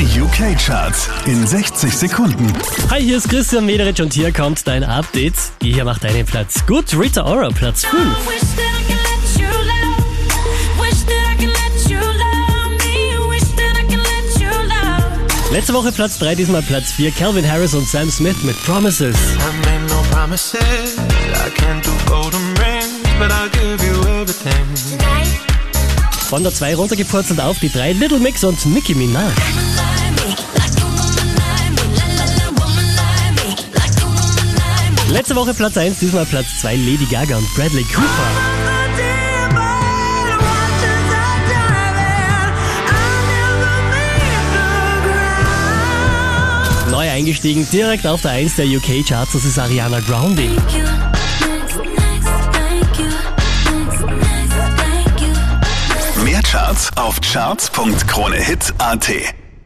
Die UK-Charts in 60 Sekunden. Hi, hier ist Christian Mederich und hier kommt dein Update. Die hier macht einen Platz gut. Rita Ora, Platz 5. Wish that I could let you love. Wish that I could let you love me. Wish that I could let you love. Letzte Woche Platz 3, diesmal Platz 4. Calvin Harris und Sam Smith mit Promises. No rings. Von der 2 runtergepurzelt auf die 3. Little Mix und Nicki Minaj. Letzte Woche Platz 1, diesmal Platz 2. Lady Gaga und Bradley Cooper. Neu eingestiegen, direkt auf der 1 der UK-Charts, das ist Ariana Grande. Mehr Charts auf charts.kronehit.at.